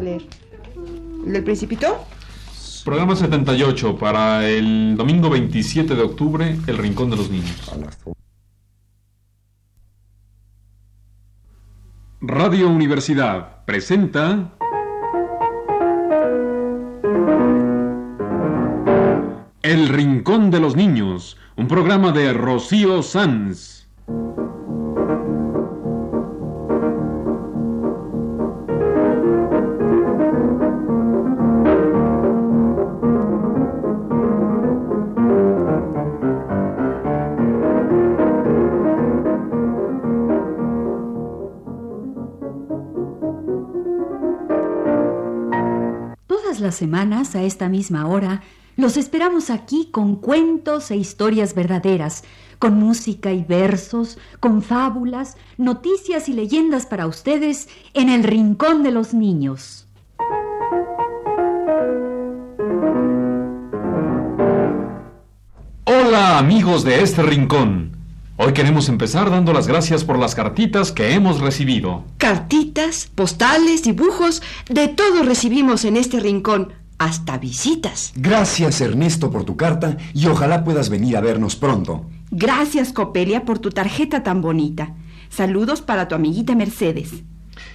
leer? ¿El del Principito? Programa 78 para el domingo 27 de octubre, El Rincón de los Niños. Radio Universidad presenta El Rincón de los Niños, un programa de Rocío Sanz. Semanas, a esta misma hora, los esperamos aquí con cuentos e historias verdaderas, con música y versos, con fábulas, noticias y leyendas para ustedes en el Rincón de los Niños. Hola amigos de este rincón. Hoy queremos empezar dando las gracias por las cartitas que hemos recibido. Cartitas, postales, dibujos, de todo recibimos en este rincón, hasta visitas. Gracias Ernesto por tu carta y ojalá puedas venir a vernos pronto. Gracias Copelia por tu tarjeta tan bonita. Saludos para tu amiguita Mercedes.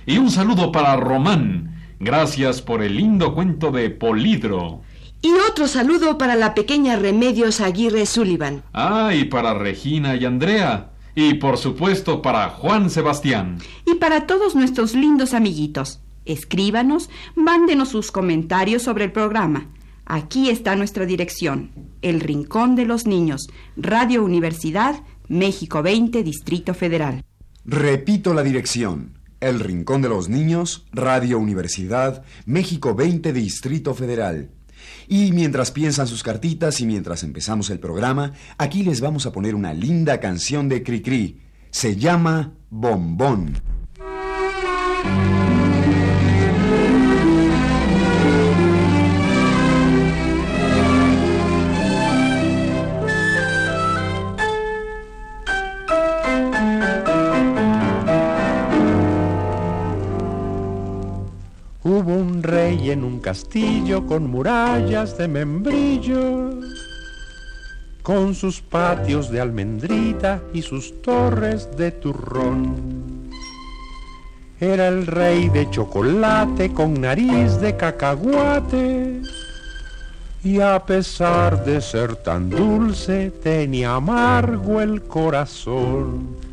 Y un saludo para Román. Gracias por el lindo cuento de Polidro. Y otro saludo para la pequeña Remedios Aguirre Sullivan. Ah, y para Regina y Andrea. Y por supuesto para Juan Sebastián. Y para todos nuestros lindos amiguitos. Escríbanos, mándenos sus comentarios sobre el programa. Aquí está nuestra dirección. El Rincón de los Niños, Radio Universidad, México 20, Distrito Federal. Repito la dirección. El Rincón de los Niños, Radio Universidad, México 20, Distrito Federal. Y mientras piensan sus cartitas y mientras empezamos el programa, aquí les vamos a poner una linda canción de Cricri. Se llama Bombón. Hubo un rey en un castillo con murallas de membrillo, con sus patios de almendrita y sus torres de turrón. Era el rey de chocolate con nariz de cacahuate y a pesar de ser tan dulce tenía amargo el corazón.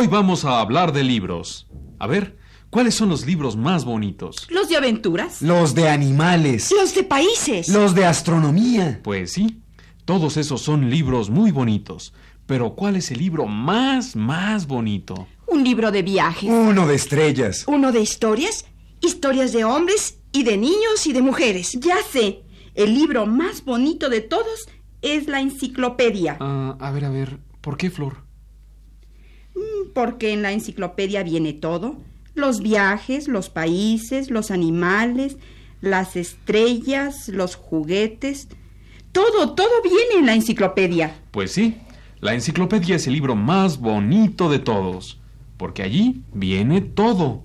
Hoy vamos a hablar de libros. A ver, ¿cuáles son los libros más bonitos? Los de aventuras. Los de animales. Los de países. Los de astronomía. Pues sí, todos esos son libros muy bonitos. Pero ¿cuál es el libro más, más bonito? Un libro de viajes. Uno de estrellas. Uno de historias. Historias de hombres y de niños y de mujeres. Ya sé, el libro más bonito de todos es la enciclopedia. Ah, a ver, a ver, ¿por qué, Flor? Porque en la enciclopedia viene todo. Los viajes, los países, los animales, las estrellas, los juguetes. Todo, todo viene en la enciclopedia. Pues sí, la enciclopedia es el libro más bonito de todos, porque allí viene todo.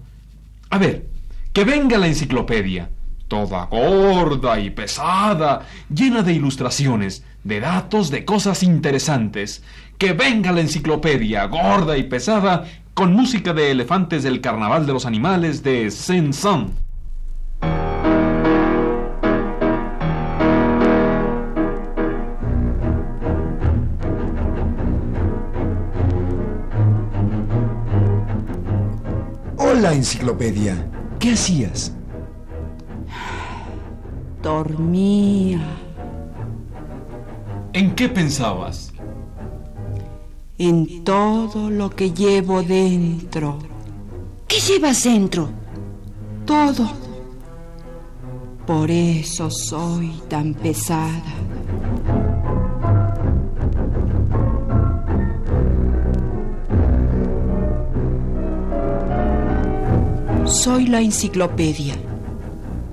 A ver, que venga la enciclopedia, toda gorda y pesada, llena de ilustraciones, de datos, de cosas interesantes. Que venga la enciclopedia, gorda y pesada, con música de elefantes del Carnaval de los Animales de Saint-Saëns. Hola, enciclopedia. ¿Qué hacías? Dormía. ¿En qué pensabas? En todo lo que llevo dentro. ¿Qué llevas dentro? Todo. Por eso soy tan pesada. Soy la enciclopedia.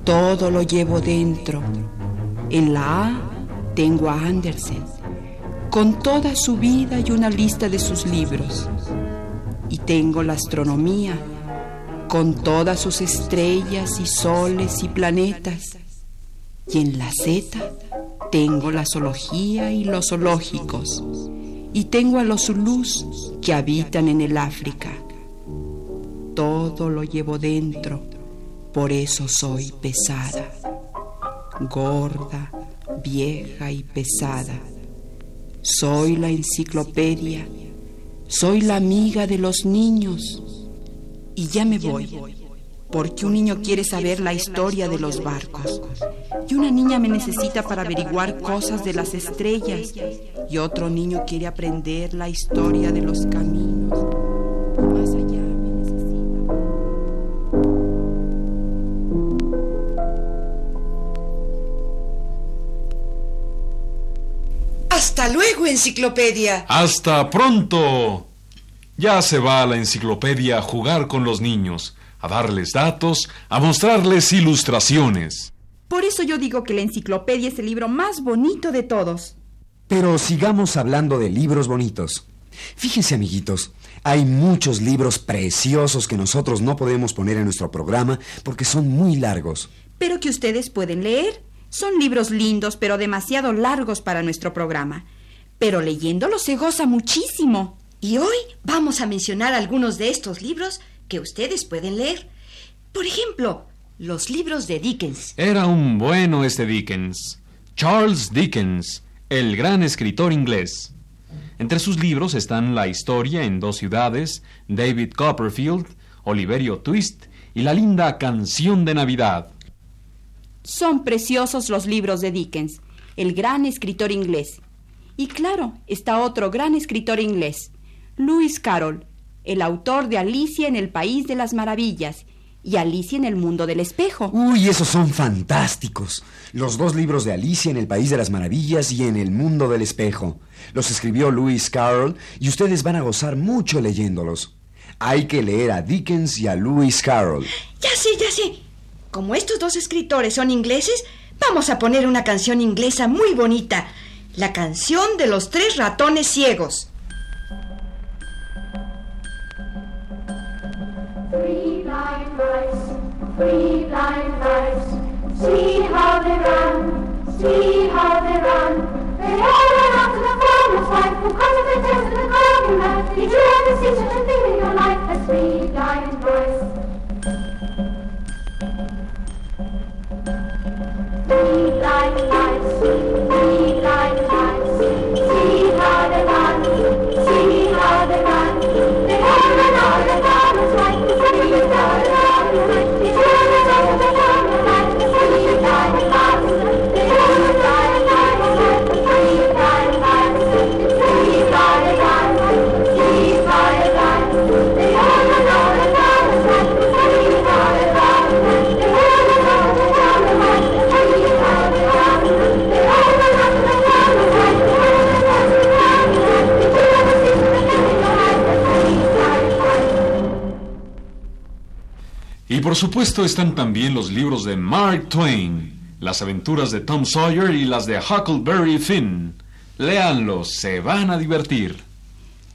Todo lo llevo dentro. En la A tengo a Andersen, con toda su vida y una lista de sus libros. Y tengo la astronomía, con todas sus estrellas y soles y planetas. Y en la Z tengo la zoología y los zoológicos. Y tengo a los zulús que habitan en el África. Todo lo llevo dentro, por eso soy pesada, gorda, vieja y pesada. Soy la enciclopedia, soy la amiga de los niños. Y ya me voy, porque un niño quiere saber la historia de los barcos. Y una niña me necesita para averiguar cosas de las estrellas. Y otro niño quiere aprender la historia de los caminos. Hasta luego, enciclopedia. ¡Hasta pronto! Ya se va la enciclopedia a jugar con los niños, a darles datos, a mostrarles ilustraciones. Por eso yo digo que la enciclopedia es el libro más bonito de todos. Pero sigamos hablando de libros bonitos. Fíjense, amiguitos, hay muchos libros preciosos que nosotros no podemos poner en nuestro programa porque son muy largos. Pero que ustedes pueden leer. Son libros lindos, pero demasiado largos para nuestro programa. Pero leyéndolos se goza muchísimo. Y hoy vamos a mencionar algunos de estos libros que ustedes pueden leer. Por ejemplo, los libros de Dickens. Era un bueno este Dickens. Charles Dickens, el gran escritor inglés. Entre sus libros están La historia en dos ciudades, David Copperfield, Oliverio Twist y la linda Canción de Navidad. Son preciosos los libros de Dickens, el gran escritor inglés. Y claro, está otro gran escritor inglés, Lewis Carroll, el autor de Alicia en el País de las Maravillas y Alicia en el Mundo del Espejo. Uy, esos son fantásticos. Los dos libros de Alicia en el País de las Maravillas y en el Mundo del Espejo. Los escribió Lewis Carroll y ustedes van a gozar mucho leyéndolos. Hay que leer a Dickens y a Lewis Carroll. Ya sé, ya sé. Como estos dos escritores son ingleses, vamos a poner una canción inglesa muy bonita. La canción de los tres ratones ciegos. Three blind mice, three blind mice. See how they run, see how they run. They all run after the farmer's wife, who comes to the test of the garden. Did you ever see such a thing in your life as three blind mice? Por supuesto están también los libros de Mark Twain, las aventuras de Tom Sawyer y las de Huckleberry Finn. Léanlos, se van a divertir.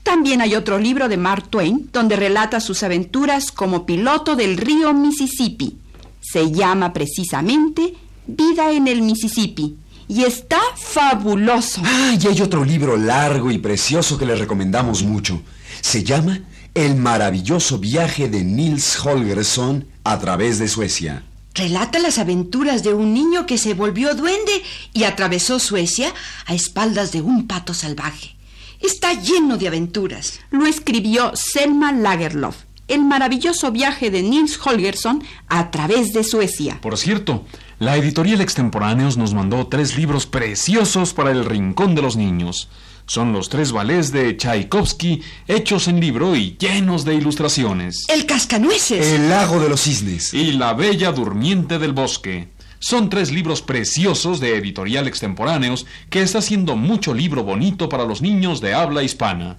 También hay otro libro de Mark Twain donde relata sus aventuras como piloto del río Mississippi. Se llama precisamente Vida en el Mississippi y está fabuloso. Ah, y hay otro libro largo y precioso que les recomendamos mucho. Se llama El maravilloso viaje de Nils Holgersson a través de Suecia. Relata las aventuras de un niño que se volvió duende y atravesó Suecia a espaldas de un pato salvaje. Está lleno de aventuras. Lo escribió Selma Lagerlof, El maravilloso viaje de Nils Holgersson a través de Suecia. Por cierto, la editorial Extemporáneos nos mandó tres libros preciosos para el Rincón de los Niños. Son los tres ballets de Tchaikovsky hechos en libro y llenos de ilustraciones. El cascanueces. El lago de los cisnes. Y La Bella Durmiente del Bosque. Son tres libros preciosos de editorial Extemporáneos que está haciendo mucho libro bonito para los niños de habla hispana.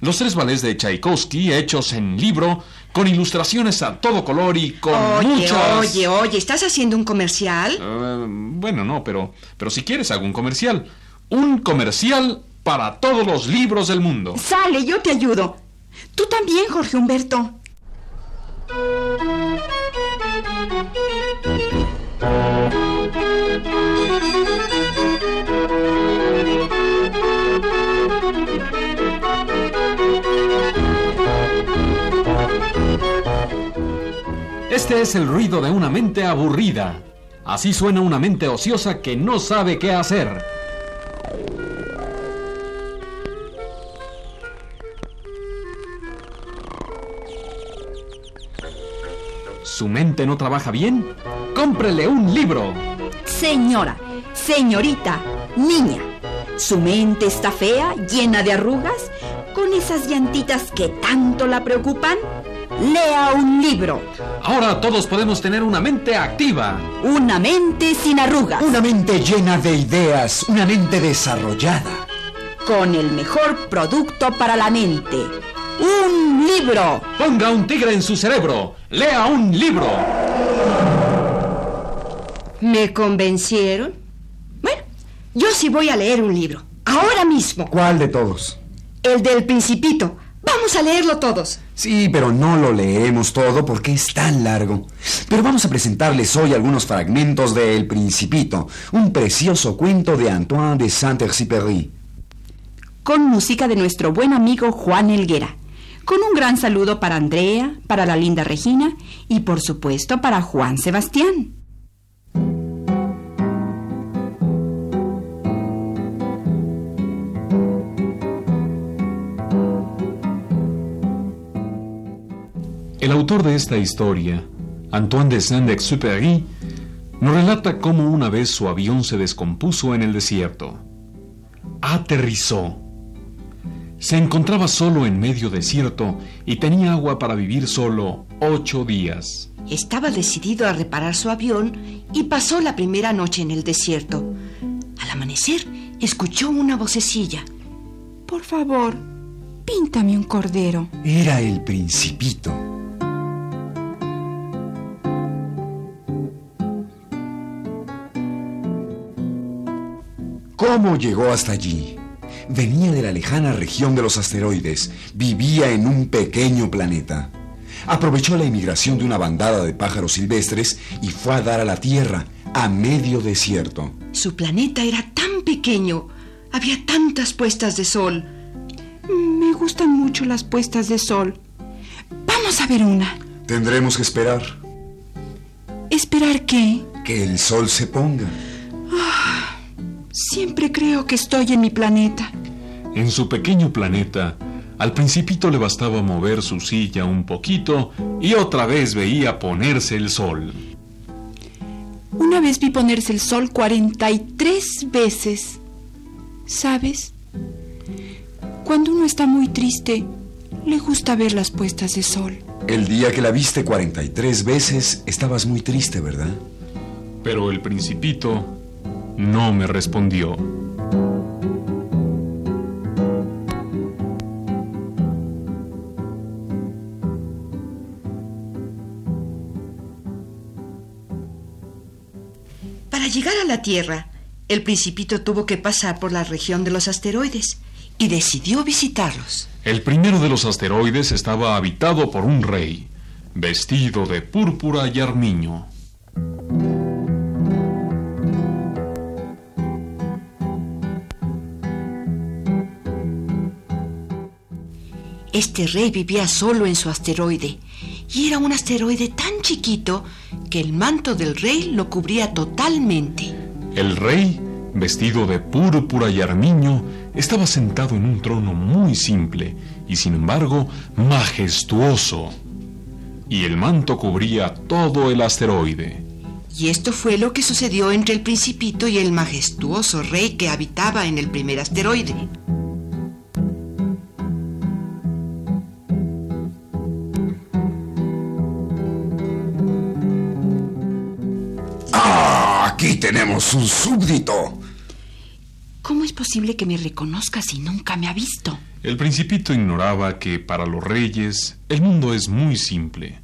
Los tres ballets de Tchaikovsky hechos en libro, con ilustraciones a todo color y con Oye, muchas... oye, oye, ¿estás haciendo un comercial? Eh, bueno, no, pero, pero si quieres hago un comercial. Un comercial para todos los libros del mundo. Sale, yo te ayudo. Tú también, Jorge Humberto. Este es el ruido de una mente aburrida. Así suena una mente ociosa que no sabe qué hacer. ¿Su mente no trabaja bien? ¡Cómprele un libro! Señora, señorita, niña, su mente está fea, llena de arrugas, con esas llantitas que tanto la preocupan. Lea un libro, Ahora todos podemos tener una mente activa. una mente sin arrugas, Una mente llena de ideas, una mente desarrollada. con el mejor producto para la mente. Un libro. Ponga un tigre en su cerebro. Lea un libro. ¿Me convencieron? Bueno, yo sí voy a leer un libro. Ahora mismo. ¿Cuál de todos? El del principito. Vamos a leerlo todos. Sí, pero no lo leeremos todo porque es tan largo. Pero vamos a presentarles hoy algunos fragmentos de El Principito, un precioso cuento de Antoine de Saint-Exupéry. con música de nuestro buen amigo Juan Elguera. Con un gran saludo para Andrea, para la linda Regina y por supuesto para Juan Sebastián. El autor de esta historia, Antoine de Saint-Exupéry, nos relata cómo una vez su avión se descompuso en el desierto. Aterrizó. Se encontraba solo en medio desierto y tenía agua para vivir solo ocho días. Estaba decidido a reparar su avión y pasó la primera noche en el desierto. Al amanecer, escuchó una vocecilla. Por favor, píntame un cordero. Era el principito. ¿Cómo llegó hasta allí? Venía de la lejana región de los asteroides, vivía en un pequeño planeta. Aprovechó la inmigración de una bandada de pájaros silvestres y fue a dar a la Tierra, a medio desierto. Su planeta era tan pequeño, había tantas puestas de sol. Me gustan mucho las puestas de sol. Vamos a ver una. Tendremos que esperar ¿Esperar qué? que el sol se ponga. Siempre creo que estoy en mi planeta. En su pequeño planeta, al principito le bastaba mover su silla un poquito y otra vez veía ponerse el sol. Una vez vi ponerse el sol 43 veces. ¿Sabes? Cuando uno está muy triste, le gusta ver las puestas de sol. El día que la viste 43 veces, estabas muy triste, ¿verdad? Pero el principito no me respondió. La Tierra, el principito tuvo que pasar por la región de los asteroides y decidió visitarlos. El primero de los asteroides estaba habitado por un rey, vestido de púrpura y armiño. Este rey vivía solo en su asteroide y era un asteroide tan chiquito que el manto del rey lo cubría totalmente. El rey, vestido de púrpura y armiño, estaba sentado en un trono muy simple y sin embargo majestuoso. Y el manto cubría todo el asteroide. Y esto fue lo que sucedió entre el principito y el majestuoso rey que habitaba en el primer asteroide. Aquí tenemos un súbdito. ¿Cómo es posible que me reconozca si nunca me ha visto? El principito ignoraba que para los reyes el mundo es muy simple.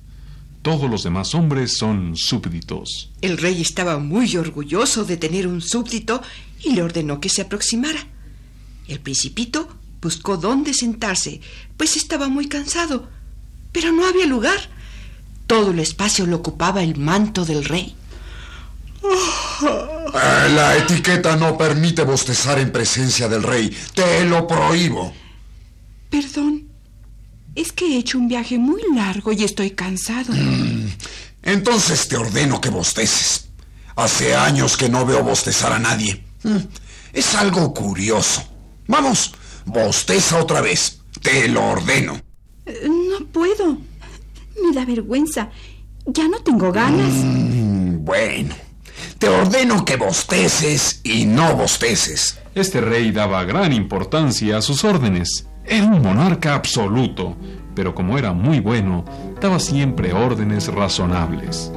Todos los demás hombres son súbditos. El rey estaba muy orgulloso de tener un súbdito y le ordenó que se aproximara. El principito buscó dónde sentarse, pues estaba muy cansado, pero no había lugar. Todo el espacio lo ocupaba el manto del rey. Eh, La etiqueta no permite bostezar en presencia del rey. Te lo prohíbo. Perdón. Es que he hecho un viaje muy largo y estoy cansado. Entonces te ordeno que bosteces. Hace años que no veo bostezar a nadie. Mm, Es algo curioso. Vamos, bosteza otra vez. Te lo ordeno. Eh, No puedo. Me da vergüenza. Ya no tengo ganas. Mm, Bueno, te ordeno que bosteces y no bosteces. Este rey daba gran importancia a sus órdenes. Era un monarca absoluto, pero como era muy bueno, daba siempre órdenes razonables.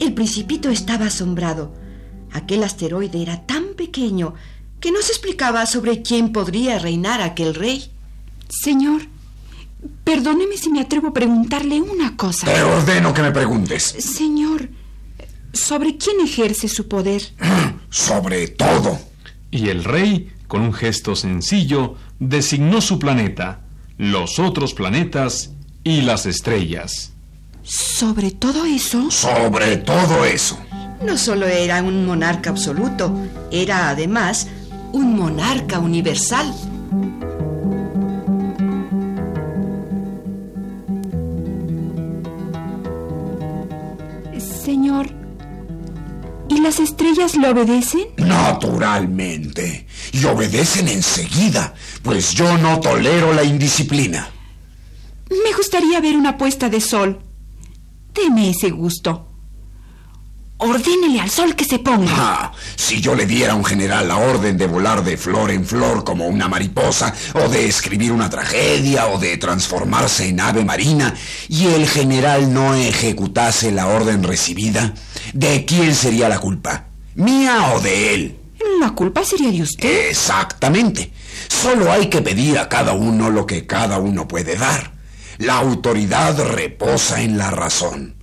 El principito estaba asombrado. Aquel asteroide era tan pequeño que no se explicaba sobre quién podría reinar aquel rey. Señor, perdóneme si me atrevo a preguntarle una cosa. Te ordeno que me preguntes. Señor, ¿sobre quién ejerce su poder? Sobre todo. Y el rey, con un gesto sencillo, designó su planeta, los otros planetas y las estrellas. ¿Sobre todo eso? Sobre todo eso. No solo era un monarca absoluto, era además un monarca universal. ¿Y las estrellas le obedecen? Naturalmente. Y obedecen enseguida, pues yo no tolero la indisciplina. Me gustaría ver una puesta de sol. Deme ese gusto. Ordénele al sol que se ponga. Ah, si yo le diera a un general la orden de volar de flor en flor como una mariposa, o de escribir una tragedia, o de transformarse en ave marina, y el general no ejecutase la orden recibida, ¿de quién sería la culpa? ¿Mía o de él? La culpa sería de usted. Exactamente. Solo hay que pedir a cada uno lo que cada uno puede dar. La autoridad reposa en la razón.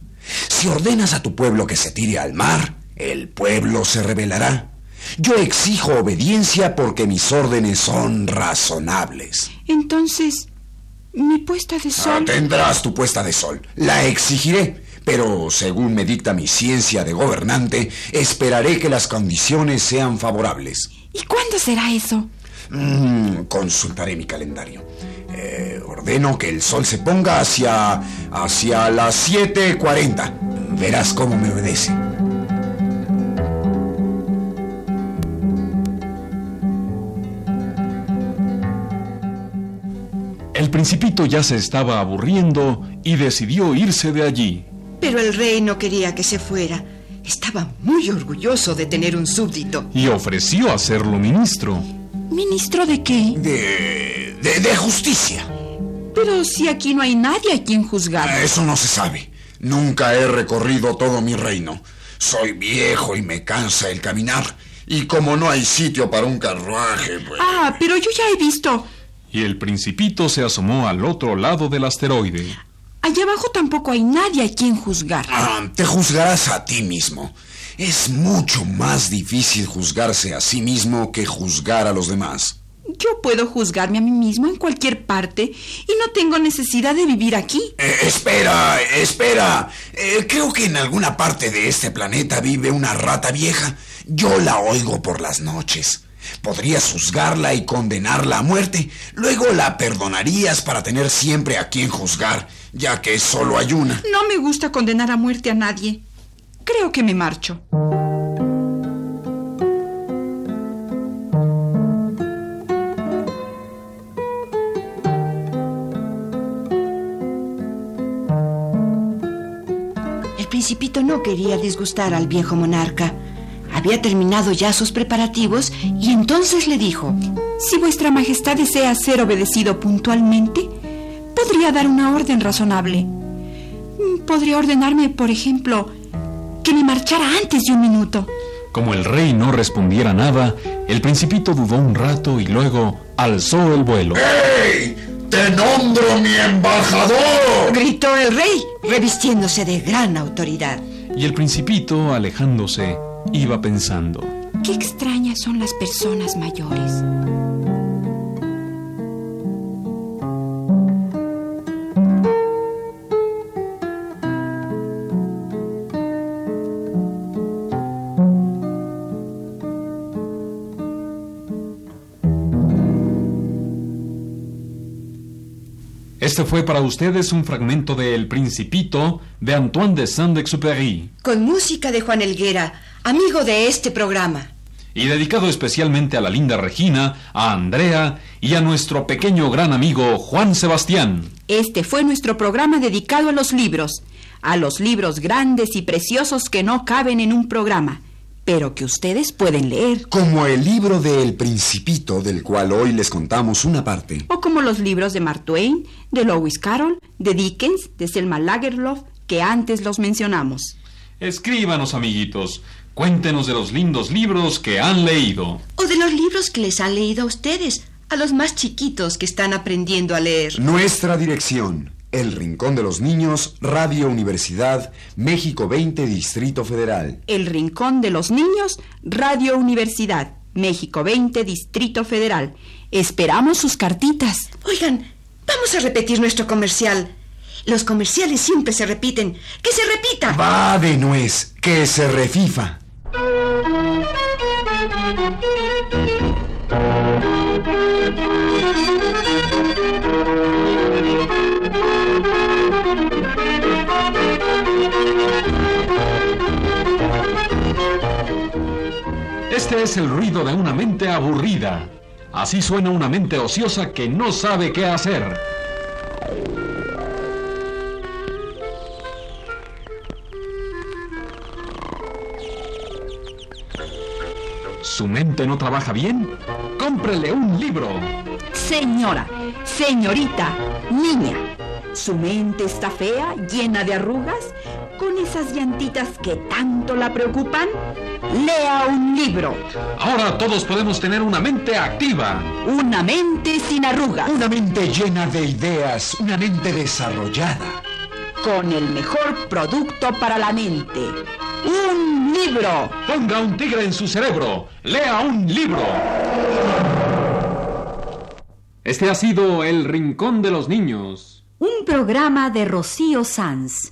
Si ordenas a tu pueblo que se tire al mar, el pueblo se rebelará. Yo exijo obediencia porque mis órdenes son razonables. Entonces, mi puesta de Ah, sol. tendrás tu puesta de sol. La exigiré. Pero según me dicta mi ciencia de gobernante, esperaré que las condiciones sean favorables. ¿Y cuándo será eso? Mm, consultaré mi calendario. Eh, ordeno que el sol se ponga hacia. hacia las 7.40. Verás cómo me obedece. El principito ya se estaba aburriendo y decidió irse de allí. Pero el rey no quería que se fuera. Estaba muy orgulloso de tener un súbdito. y ofreció hacerlo ministro. ¿Ministro de qué? De. De, de justicia. Pero si aquí no hay nadie a quien juzgar. Eso no se sabe. Nunca he recorrido todo mi reino. Soy viejo y me cansa el caminar. Y como no hay sitio para un carruaje, pues... Ah, pero yo ya he visto. Y el principito se asomó al otro lado del asteroide. Allá abajo tampoco hay nadie a quien juzgar. Ah, te juzgarás a ti mismo. Es mucho más difícil juzgarse a sí mismo que juzgar a los demás. Yo puedo juzgarme a mí mismo en cualquier parte y no tengo necesidad de vivir aquí. Eh, espera, espera. Eh, creo que en alguna parte de este planeta vive una rata vieja. Yo la oigo por las noches. Podrías juzgarla y condenarla a muerte. Luego la perdonarías para tener siempre a quien juzgar, ya que solo hay una. No me gusta condenar a muerte a nadie. Creo que me marcho. Principito no quería disgustar al viejo monarca. Había terminado ya sus preparativos y entonces le dijo, Si vuestra majestad desea ser obedecido puntualmente, podría dar una orden razonable. Podría ordenarme, por ejemplo, que me marchara antes de un minuto. Como el rey no respondiera nada, el principito dudó un rato y luego alzó el vuelo. ¡Ey! ¡Te nombro mi embajador! gritó el rey, revistiéndose de gran autoridad. Y el principito, alejándose, iba pensando. Qué extrañas son las personas mayores. Este fue para ustedes un fragmento de El Principito de Antoine de Saint-Exupéry Con música de Juan Elguera, amigo de este programa. y dedicado especialmente a la linda Regina, a Andrea y a nuestro pequeño gran amigo Juan Sebastián. Este fue nuestro programa dedicado a los libros, a los libros grandes y preciosos que no caben en un programa, pero que ustedes pueden leer, Como el libro de El Principito, del cual hoy les contamos una parte. o como los libros de Mark Twain, de Lewis Carroll, de Dickens, de Selma Lagerlöf, que antes los mencionamos. Escríbanos, amiguitos. Cuéntenos de los lindos libros que han leído. O de los libros que les han leído a ustedes, a los más chiquitos que están aprendiendo a leer. Nuestra dirección. El Rincón de los Niños, Radio Universidad, México 20, Distrito Federal. El Rincón de los Niños, Radio Universidad, México 20, Distrito Federal. Esperamos sus cartitas. Oigan, vamos a repetir nuestro comercial. Los comerciales siempre se repiten. ¡Que se repita! Va de nuez, que se refifa. Este es el ruido de una mente aburrida. Así suena una mente ociosa que no sabe qué hacer. ¿Su mente no trabaja bien? Cómprele un libro. Señora, señorita, niña, su mente está fea, llena de arrugas, con esas llantitas que tanto la preocupan. Lea un libro, Ahora todos podemos tener una mente activa. una mente sin arrugas, Una mente llena de ideas, una mente desarrollada. con el mejor producto para la mente. Un libro. Ponga un tigre en su cerebro. Lea un libro. Este ha sido El Rincón de los Niños. Un programa de Rocío Sanz.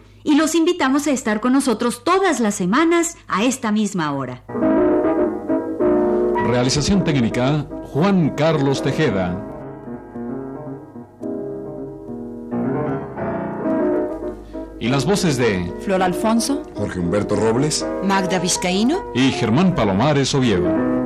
y los invitamos a estar con nosotros todas las semanas a esta misma hora. Realización técnica, Juan Carlos Tejeda. Y las voces de Flor Alfonso, Jorge Humberto Robles. Magda Vizcaíno. y Germán Palomares Oviedo.